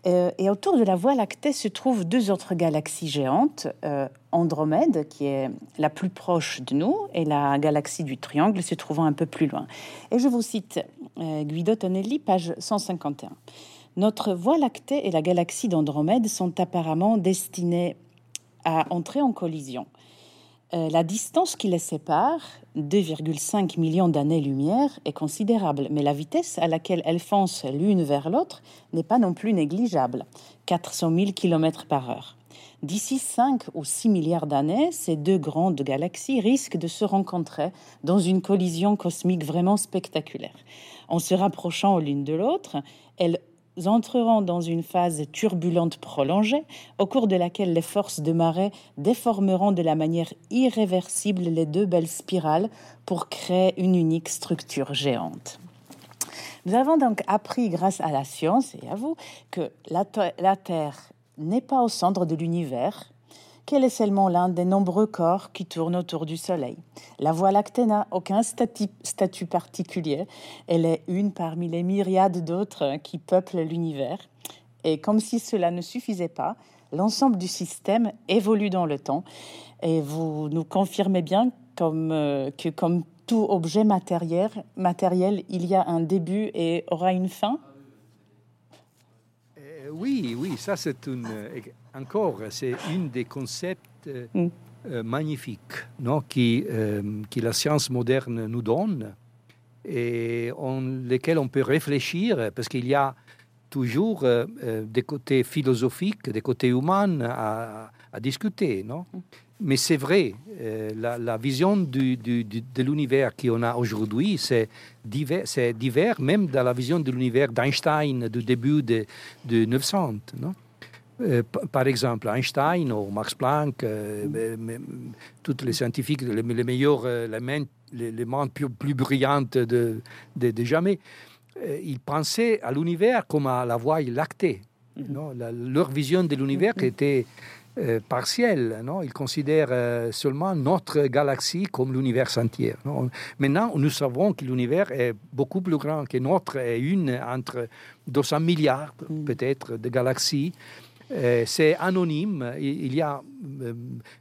Euh, et autour de la Voie lactée se trouvent deux autres galaxies géantes, euh, Andromède, qui est la plus proche de nous, et la galaxie du Triangle, se trouvant un peu plus loin. Et je vous cite euh, Guido Tonelli, page 151. Notre Voie lactée et la galaxie d'Andromède sont apparemment destinées à entrer en collision. Euh, la distance qui les sépare, 2,5 millions d'années-lumière, est considérable, mais la vitesse à laquelle elles foncent l'une vers l'autre n'est pas non plus négligeable, 400 000 km par heure. D'ici 5 ou 6 milliards d'années, ces deux grandes galaxies risquent de se rencontrer dans une collision cosmique vraiment spectaculaire. En se rapprochant l'une de l'autre, elles entreront dans une phase turbulente prolongée, au cours de laquelle les forces de marée déformeront de la manière irréversible les deux belles spirales pour créer une unique structure géante. Nous avons donc appris, grâce à la science et à vous, que la, la Terre n'est pas au centre de l'univers, qu'elle est seulement l'un des nombreux corps qui tournent autour du Soleil. La Voie lactée n'a aucun statut, particulier, elle est une parmi les myriades d'autres qui peuplent l'univers. Et comme si cela ne suffisait pas, l'ensemble du système évolue dans le temps. Et vous nous confirmez bien euh, que comme tout objet matériel, matériel, il y a un début et aura une fin? Euh, Oui, oui, ça c'est une encore, c'est une des concepts euh, mm. euh, magnifiques non, qui, euh, qui la science moderne nous donne et en lesquels on peut réfléchir parce qu'il y a toujours des côtés philosophiques, des côtés humains à, à discuter. Non mm. Mais c'est vrai, la, la, vision du, du, de l'univers qu'on a aujourd'hui, c'est divers, divers, même dans la vision de l'univers d'Einstein du début de, de 900. Non euh, par exemple, Einstein ou Max Planck, euh, tous les scientifiques, les, meilleurs, euh, les, mentes, les, mentes plus, plus, brillantes de, de, jamais, ils pensaient à l'univers comme à la voie lactée. Mhm. Non? Leur vision de l'univers mhm. était partielle. Non? Ils considèrent seulement notre galaxie comme l'univers entier. Non? Maintenant, nous savons que l'univers est beaucoup plus grand que notre, est une entre 200 milliards mhm. peut-être de galaxies. Euh, c'est anonyme. Il y a euh,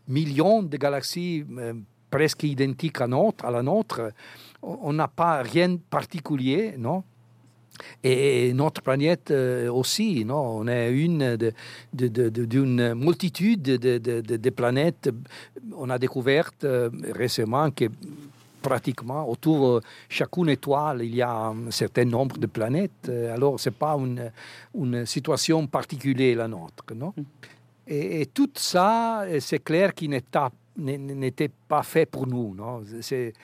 millions de galaxies euh, presque identiques à, la nôtre. On n'a pas rien de particulier, non? Et notre planète aussi, non? On est une d'une multitude de, de, planètes. On a découvert récemment que pratiquement autour de euh, chacune étoile, il y a un certain nombre de planètes. Euh, alors, ce n'est pas une, une, situation particulière la nôtre. Non? Mm. Et, tout ça, c'est clair qu'il n'était pas fait pour nous. C'est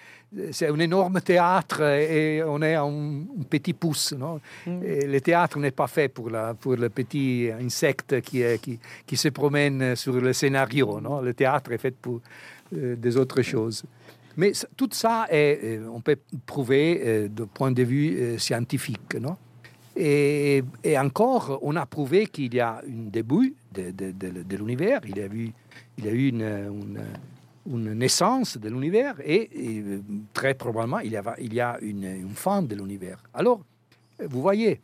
un énorme théâtre et on est un, petit pouce. Non? Mm. et le théâtre n'est pas fait pour, la, pour le petit insecte qui, est, qui, qui, se promène sur le scénario. Non? Le théâtre est fait pour euh, des autres choses. Mais tout ça, est, euh, on peut prouver euh, du point de vue scientifique. Non? Et, encore, on a prouvé qu'il y a un début de, de, de, de l'univers. Il y a eu, il a eu une, naissance de l'univers et, très probablement il y a, une fin de l'univers. Alors, vous voyez,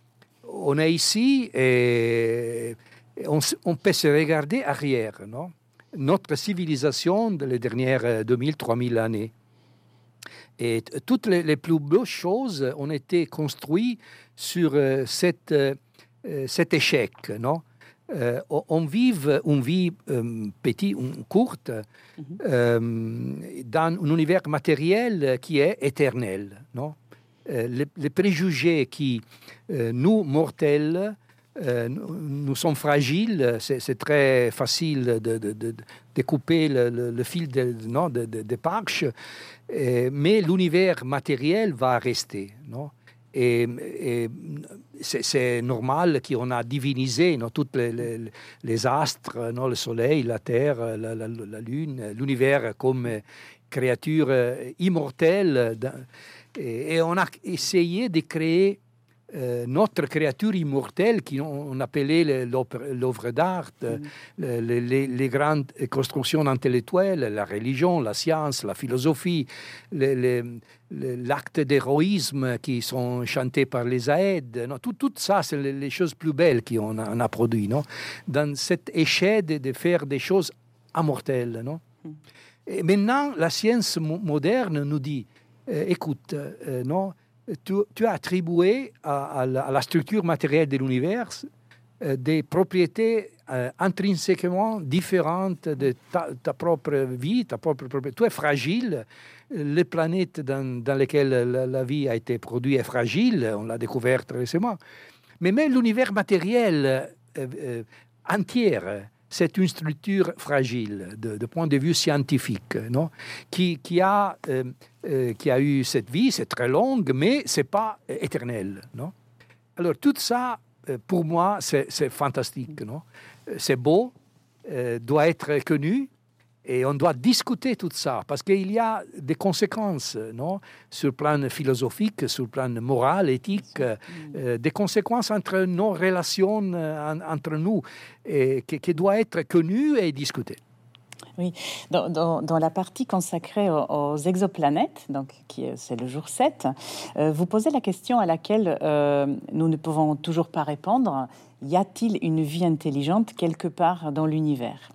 on est ici et on, on peut se regarder arrière, non? Notre civilisation de les dernières 2000, 3000 années. Et toutes les, les, plus belles choses ont été construites sur euh, cette, euh, cet échec, non? Euh, on vive une vie euh, petite, courte, mm -hmm. euh, dans un univers matériel qui est éternel. Non? Euh, les, les, préjugés qui, euh, nous, mortels, euh, nous sommes fragiles, c'est très facile de, de, couper le, fil de, non, mais l'univers matériel va rester. Et, c'est normal qu'on a divinisé non, tous les, astres, le Soleil, la Terre, la, Lune, l'univers comme créature immortelle. Et, on a essayé de créer euh, notre créature immortelle qu'on appelait l'œuvre d'art, mm. les, les, les, grandes constructions intellectuelles, la religion, la science, la philosophie, l'acte d'héroïsme qui sont chantés par les Aèdes. Non, tout, tout ça, c'est les, choses plus belles qu'on a, on a produit, non dans cette échelle de, de, faire des choses immortelles. Non mm. Et maintenant, la science moderne nous dit, euh, écoute, euh, non tu, tu, as attribué à, la, structure matérielle de l'univers euh, des propriétés euh, intrinsèquement différentes de ta, propre vie, ta propre propriété. Tu es fragile. Les planètes dans, lesquelles la, la, vie a été produite est fragile, on l'a découvert récemment. Mais même l'univers matériel euh, euh entier c'est une structure fragile de, point de vue scientifique, non? Qui, qui, a, euh, euh, qui a eu cette vie, c'est très longue, mais ce n'est pas éternel. Non? Alors tout ça, euh, pour moi, c'est fantastique. Non? C'est beau, doit être connu, et on doit discuter tout ça, parce qu'il y a des conséquences, non Sur le plan philosophique, sur le plan moral, éthique, euh, des conséquences entre nos relations euh, entre nous, et qui, qui doit être connues et discutées. Oui, dans, dans, dans, la partie consacrée aux, aux exoplanètes, donc qui c'est le jour 7, euh, vous posez la question à laquelle euh, nous ne pouvons toujours pas répondre. Y a-t-il une vie intelligente quelque part dans l'univers?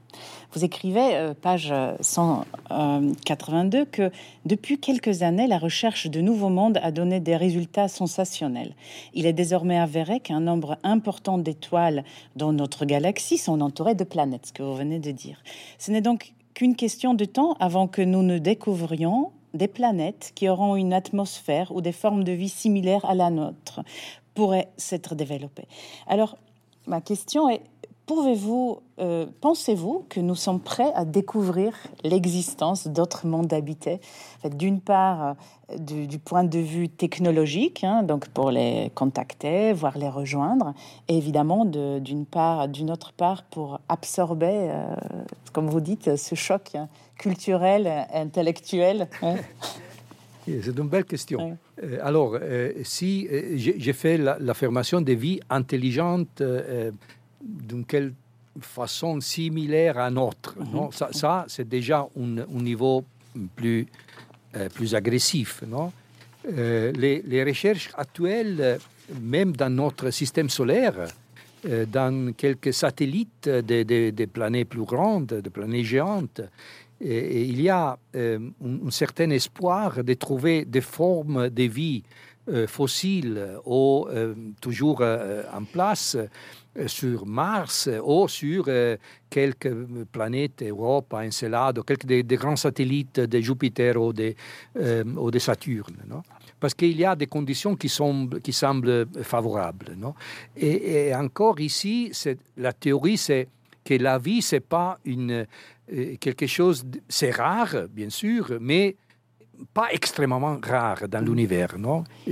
Vous écrivez, euh, page 182, euh, que depuis quelques années, la recherche de nouveaux mondes a donné des résultats sensationnels. Il est désormais avéré qu'un nombre important d'étoiles dans notre galaxie sont entourées de planètes, ce que vous venez de dire. Ce n'est donc qu'une question de temps avant que nous ne découvrions des planètes qui auront une atmosphère ou des formes de vie similaires à la nôtre pourraient s'être développées. Alors, ma question est, pouvez-vous, euh, pensez-vous que nous sommes prêts à découvrir l'existence d'autres mondes habités? En fait, D'une part, euh, du, du, point de vue technologique, hein, donc pour les contacter, voire les rejoindre, et évidemment, d'une part, d'une autre part, pour absorber, euh, comme vous dites, ce choc culturel, intellectuel. Hein. C'est une belle question. Oui. Alors, euh, si j'ai fait l'affirmation la, des vies intelligentes d'une quelle façon similaire à notre, -hmm. non? Ça, ça c'est déjà un, un, niveau plus, euh, plus agressif. Non? Les, les, recherches actuelles, même dans notre système solaire, dans quelques satellites des de, de planètes plus grandes, de planètes géantes, et il y a euh, un, un, certain espoir de trouver des formes de vie euh, fossiles ou euh, toujours euh, en place euh, sur Mars ou sur euh, quelques planètes, Europe, Encelade, quelques des, grands satellites de Jupiter ou de, ou Saturne. Parce qu'il y a des conditions qui, sont, qui semblent favorables. Et, et encore ici, la théorie, c'est que la vie, c'est pas une, quelque chose, c'est rare, bien sûr, mais pas extrêmement rare dans l'univers.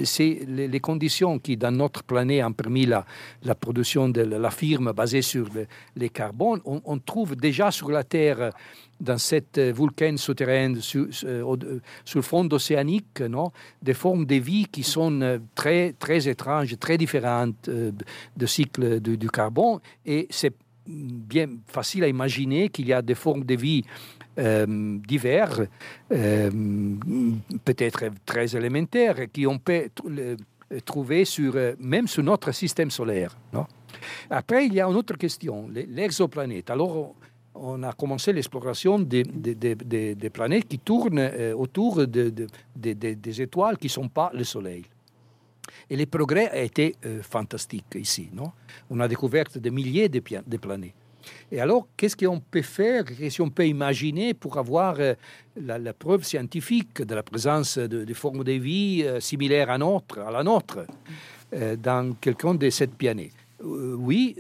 C'est les, conditions qui, dans notre planète, ont permis la, la production de la firme basée sur le, les carbones. On, trouve déjà sur la Terre, dans cette volcan souterraine, sur, sur, le fond océanique, non? Des formes de vie qui sont très, très étranges, très différentes euh, de cycle du, du carbone. Et c'est bien facile à imaginer qu'il y a des formes de vie euh, divers, euh, peut-être très élémentaires, qui on peut trouver sur, euh, même sur notre système solaire. Après, il y a une autre question, l'exoplanète. Alors, on a commencé l'exploration des, planètes qui tournent autour des étoiles qui ne sont pas le Soleil. Et les progrès ont été fantastiques ici. On a découvert des milliers de planètes. Et alors, qu'est-ce qu'on peut faire, qu'est-ce qu'on peut imaginer pour avoir euh, la, preuve scientifique de la présence de, formes de vie euh, similaires à, notre, à la nôtre euh, dans quelqu'un de cette planète? Oui,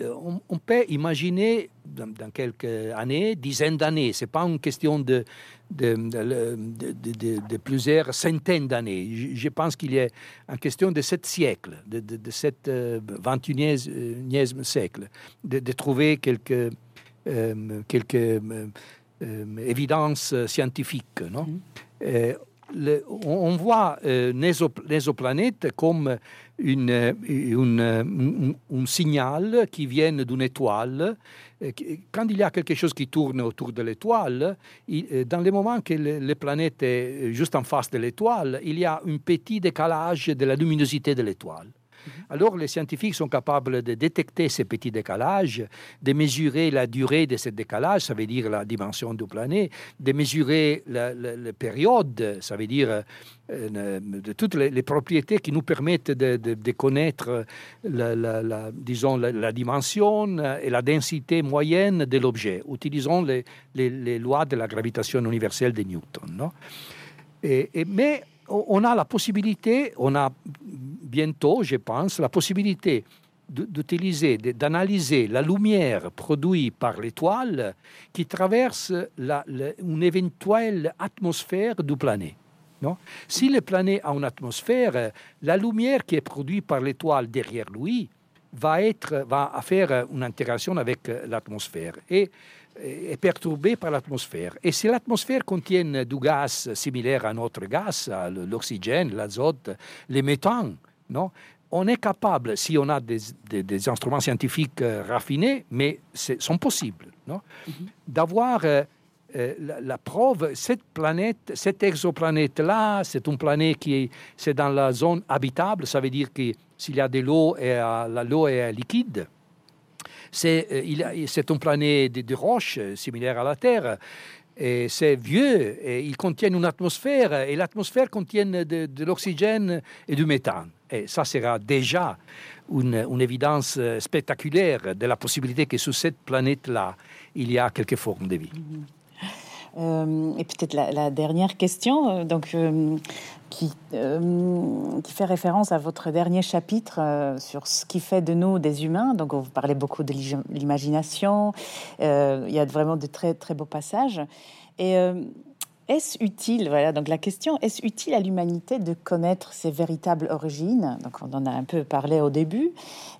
on, peut imaginer dans, quelques années, dizaines d'années. Ce n'est pas une question de, de, plusieurs centaines d'années. Je, pense qu'il est une question de sept siècles, de, de, cette 21e siècle, de, trouver quelques euh, quelques euh, euh, évidences scientifiques. Non? Mm-hmm. on, voit l'exoplanète comme une, une, un signal qui vient d'une étoile. Quand il y a quelque chose qui tourne autour de l'étoile, dans le moment que la planète est juste en face de l'étoile, il y a un petit décalage de la luminosité de l'étoile. Mhm. Alors les scientifiques sont capables de détecter ces petits décalages, de mesurer la durée de ce décalage, ça veut dire la dimension du planète, de mesurer la, période, ça veut dire euh, de toutes les, propriétés qui nous permettent de, connaître la, disons, la, dimension et la densité moyenne de l'objet, utilisant les, lois de la gravitation universelle de Newton. Non mais on a la possibilité, on a bientôt, je pense, la possibilité d'utiliser, d'analyser la lumière produite par l'étoile qui traverse une éventuelle atmosphère du planète. Non? Si le planète a une atmosphère, la lumière qui est produite par l'étoile derrière lui va, être, va faire une interaction avec l'atmosphère. Et est perturbée par l'atmosphère. Et si l'atmosphère contient du gaz similaire à notre gaz, l'oxygène, l'azote, les méthanes, non on est capable, si on a des, des, instruments scientifiques euh, raffinés, mais sont possibles, non? Mm-hmm. d'avoir euh, euh, la, preuve, cette planète, cette exoplanète-là, c'est une planète qui est, c'est dans la zone habitable, ça veut dire que s'il y a de l'eau, l'eau est liquide, c'est euh, un planète de, roches euh, similaire à la Terre. C'est vieux, et il contient une atmosphère, et l'atmosphère contient de, l'oxygène et du méthane. Et ça sera déjà une, évidence euh, spectaculaire de la possibilité que sur cette planète-là, il y a quelques formes de vie. Mm-hmm. Et peut-être la, dernière question, euh, donc, euh, qui, qui, fait référence à votre dernier chapitre sur ce qui fait de nous des humains. Donc, vous parlez beaucoup de l'imagination. il y a vraiment de très, très beaux passages. Et est-ce utile, voilà, donc la question, est-ce utile à l'humanité de connaître ses véritables origines? Donc on en a un peu parlé au début,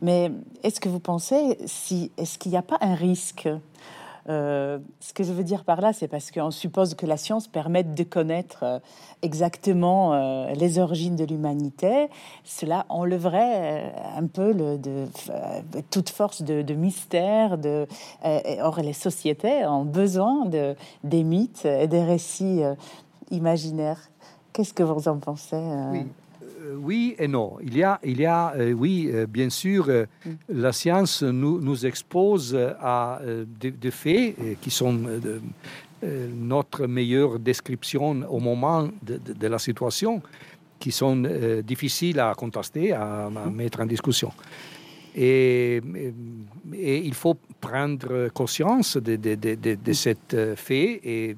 mais est-ce que vous pensez, si, est-ce qu'il n'y a pas un risque euh, ce que je veux dire par là, c'est parce qu'on suppose que la science permette de connaître euh, exactement euh, les origines de l'humanité. Cela enlèverait un peu toute force de, mystère. De, or, les sociétés ont besoin de, des mythes et des récits imaginaires. Qu'est-ce que vous en pensez oui et non. Il y a, il y a euh, oui, euh, bien sûr, mm. la science nous, nous expose à des, faits qui sont notre meilleure description au moment de, la situation, qui sont difficiles à contester, à, mm. mettre en discussion. Et, et, il faut prendre conscience de, de, de, de, fait et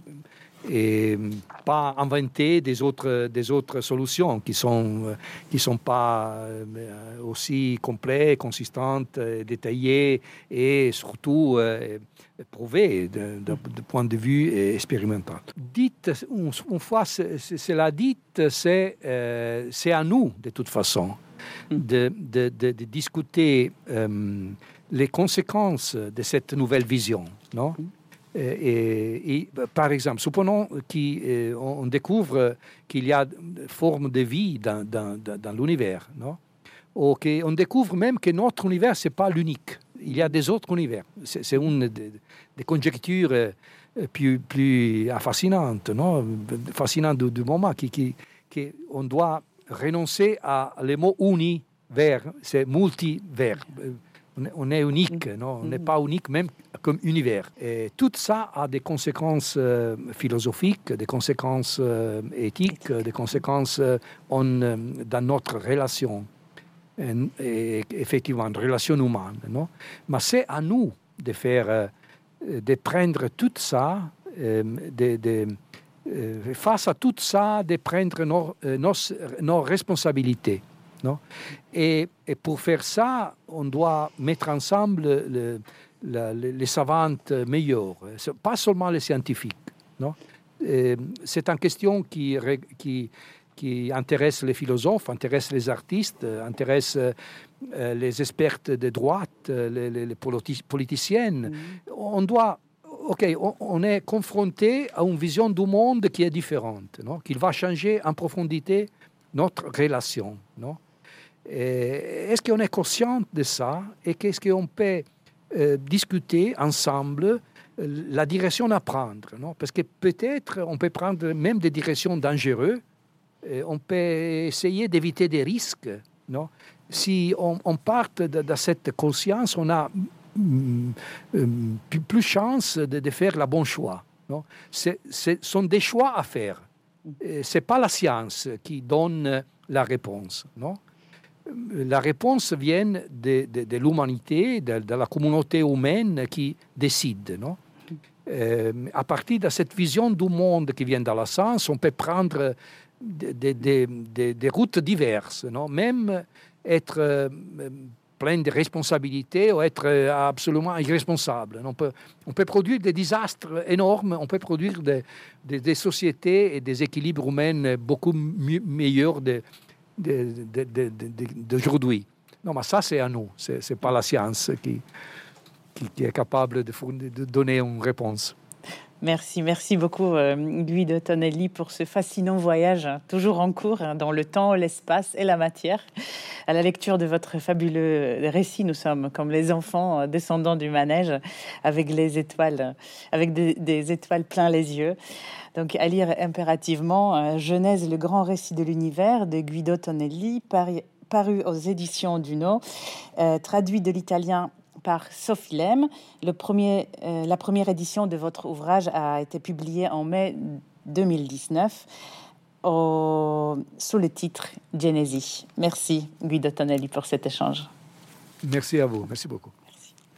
et pas inventer des autres, des autres solutions qui sont, qui sont pas euh, aussi complètes, consistantes, détaillées et surtout euh, prouvées d'un point de vue expérimental. Dites, une fois cela dit, c'est euh, à nous de toute façon de, de, de, discuter les conséquences de cette nouvelle vision, non? Et, par exemple, supprenons qu'on découvre qu'il y a une forme de vie dans, dans, dans l'univers, non ou qu'on découvre même que notre univers, ce n'est pas l'unique. Il y a des autres univers. C'est une des, conjectures euh, plus, plus fascinantes, non fascinantes du, moment, qui, qui, qui, on doit renoncer à les mots univers, c'est multivers on est unique, mm. non on n'est mm. pas unique même comme univers. Et tout ça a des conséquences euh, philosophiques, des conséquences euh, éthiques, des conséquences euh, dans notre relation, et, effectivement, relation humaine. Non? Mais c'est à nous de faire, de prendre tout ça, de, face à tout ça, de prendre nos, responsabilités. Non? Et, pour faire ça, on doit mettre ensemble les savantes meilleures, pas seulement les scientifiques. Non? C'est une question qui, qui, qui, intéresse les philosophes, intéresse les artistes, intéresse euh, les experts de droite, les, les politiciennes. Mm. On doit OK, on, est confronté à une vision du monde qui est différente, non? qui va changer en profondité notre relation. Est-ce qu'on est conscient de ça et qu'est-ce qu'on peut euh, discuter ensemble euh, la direction à prendre non? Parce que peut-être on peut prendre même des directions dangereuses, on peut essayer d'éviter des risques. Non? Si on, part de, cette conscience, on a mm, mm, plus, chance de, de, faire le bon choix. Non? Ce sont des choix à faire. Ce n'est pas la science qui donne la réponse. Non? La réponse vient de, l'humanité, de, la communauté humaine qui décide. Non? Euh, à partir de cette vision du monde qui vient dans la science, on peut prendre des routes diverses, non? Même être euh, plein de responsabilités ou être euh, absolument irresponsable. On peut, produire des désastres énormes, on peut produire des, sociétés et des équilibres humains beaucoup meilleurs de, d'aujourd'hui. Non, mais ça, c'est à nous. Ce n'est pas la science qui, qui, est capable de, de, donner une réponse. Merci, merci beaucoup euh, Guido Tonelli pour ce fascinant voyage, hein, toujours en cours hein, dans le temps, l'espace et la matière. À la lecture de votre fabuleux récit, nous sommes comme les enfants euh, descendant du manège avec des, étoiles plein les yeux. Donc à lire impérativement euh, Genèse, le grand récit de l'univers de Guido Tonelli, paru, aux éditions Duno, euh, traduit de l'italien par Sophie Lem. Euh, la première édition de votre ouvrage a été publiée en mai 2019 sous le titre Genesi. Merci Guido Tonelli pour cet échange. Merci à vous, merci beaucoup.